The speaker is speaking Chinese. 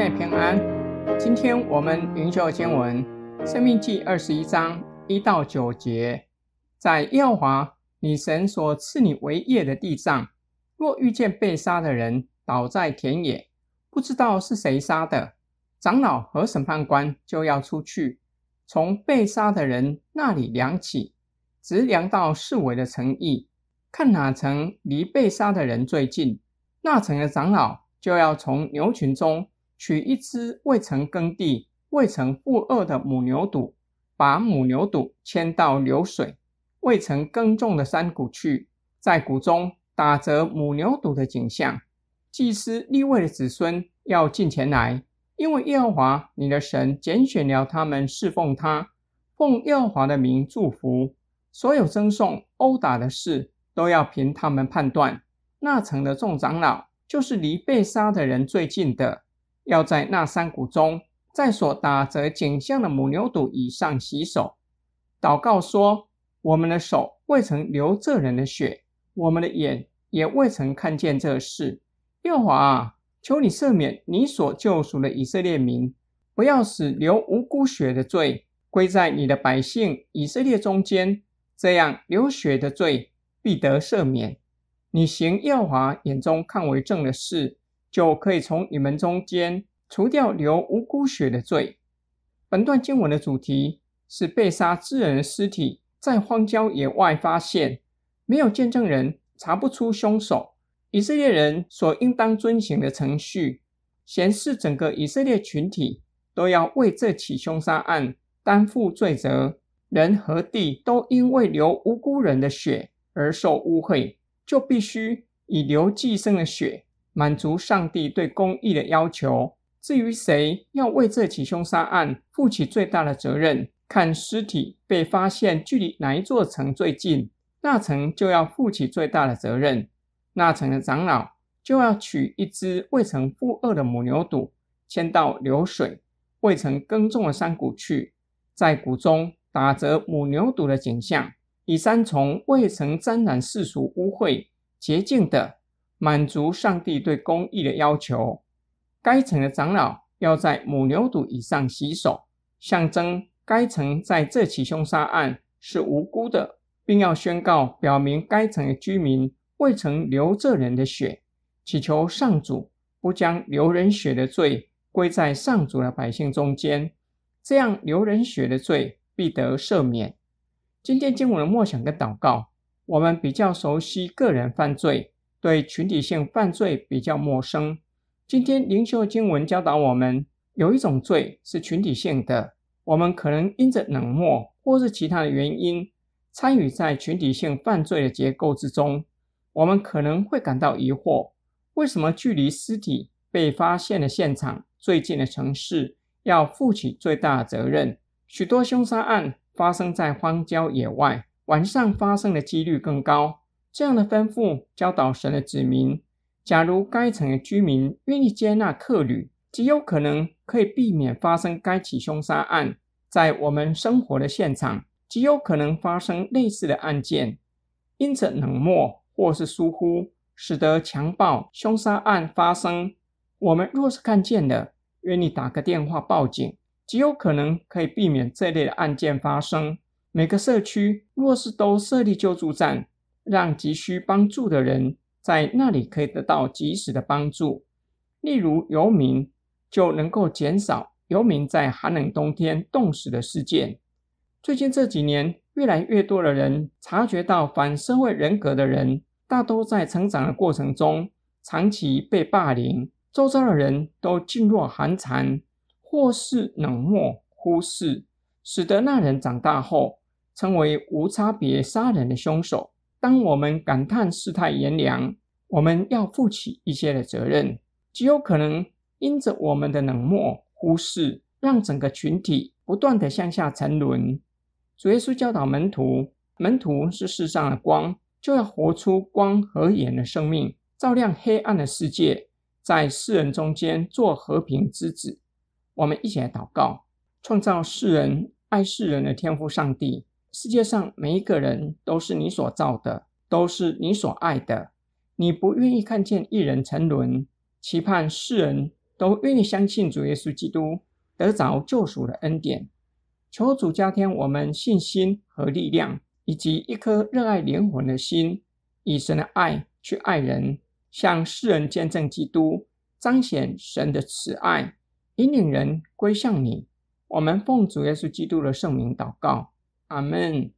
妹平安。今天我们灵修经文《生命记》二十一章一到九节，在耶和华你神所赐你为业的地上，若遇见被杀的人倒在田野，不知道是谁杀的，长老和审判官就要出去，从被杀的人那里量起，直量到四围的城邑，看哪城离被杀的人最近，那城的长老就要从牛群中。取一只未曾耕地、未曾负轭的母牛犊，把母牛犊牵到流水、未曾耕种的山谷去，在谷中打折母牛犊的景象。祭司立位的子孙要进前来，因为耶和华你的神拣选了他们侍奉他，奉耶和华的名祝福。所有赠送、殴打的事，都要凭他们判断。那城的众长老，就是离被杀的人最近的。要在那山谷中，在所打折颈项的母牛肚以上洗手，祷告说：“我们的手未曾流这人的血，我们的眼也未曾看见这事。耶和华啊，求你赦免你所救赎的以色列民，不要使流无辜血的罪归在你的百姓以色列中间，这样流血的罪必得赦免。你行耶和华眼中看为正的事。”就可以从你们中间除掉流无辜血的罪。本段经文的主题是被杀之人的尸体在荒郊野外发现，没有见证人，查不出凶手。以色列人所应当遵循的程序，显示整个以色列群体都要为这起凶杀案担负罪责。人和地都因为流无辜人的血而受污秽，就必须以流祭牲的血。满足上帝对公义的要求。至于谁要为这起凶杀案负起最大的责任，看尸体被发现距离哪一座城最近，那城就要负起最大的责任。那城的长老就要取一只未曾负轭的母牛犊，牵到流水、未曾耕种的山谷去，在谷中打折母牛犊的景象，以三重未曾沾染世俗污秽、洁净的。满足上帝对公义的要求，该城的长老要在母牛犊以上洗手，象征该城在这起凶杀案是无辜的，并要宣告表明该城的居民未曾流这人的血，祈求上主不将流人血的罪归在上主的百姓中间，这样流人血的罪必得赦免。今天经文的默想跟祷告，我们比较熟悉个人犯罪。对群体性犯罪比较陌生。今天灵修经文教导我们，有一种罪是群体性的。我们可能因着冷漠或是其他的原因，参与在群体性犯罪的结构之中。我们可能会感到疑惑：为什么距离尸体被发现的现场最近的城市要负起最大的责任？许多凶杀案发生在荒郊野外，晚上发生的几率更高。这样的吩咐教导神的子民，假如该城的居民愿意接纳客旅，极有可能可以避免发生该起凶杀案。在我们生活的现场，极有可能发生类似的案件。因此冷漠或是疏忽，使得强暴、凶杀案发生。我们若是看见了，愿意打个电话报警，极有可能可以避免这类的案件发生。每个社区若是都设立救助站。让急需帮助的人在那里可以得到及时的帮助，例如游民就能够减少游民在寒冷冬天冻死的事件。最近这几年，越来越多的人察觉到反社会人格的人，大多在成长的过程中长期被霸凌，周遭的人都噤若寒蝉，或是冷漠忽视，使得那人长大后成为无差别杀人的凶手。当我们感叹世态炎凉，我们要负起一些的责任，极有可能因着我们的冷漠忽视，让整个群体不断的向下沉沦。主耶稣教导门徒，门徒是世上的光，就要活出光和盐的生命，照亮黑暗的世界，在世人中间做和平之子。我们一起来祷告，创造世人、爱世人的天赋上帝。世界上每一个人都是你所造的，都是你所爱的。你不愿意看见一人沉沦，期盼世人都愿意相信主耶稣基督，得着救赎的恩典。求主加添我们信心和力量，以及一颗热爱灵魂的心，以神的爱去爱人，向世人见证基督，彰显神的慈爱，引领人归向你。我们奉主耶稣基督的圣名祷告，阿门。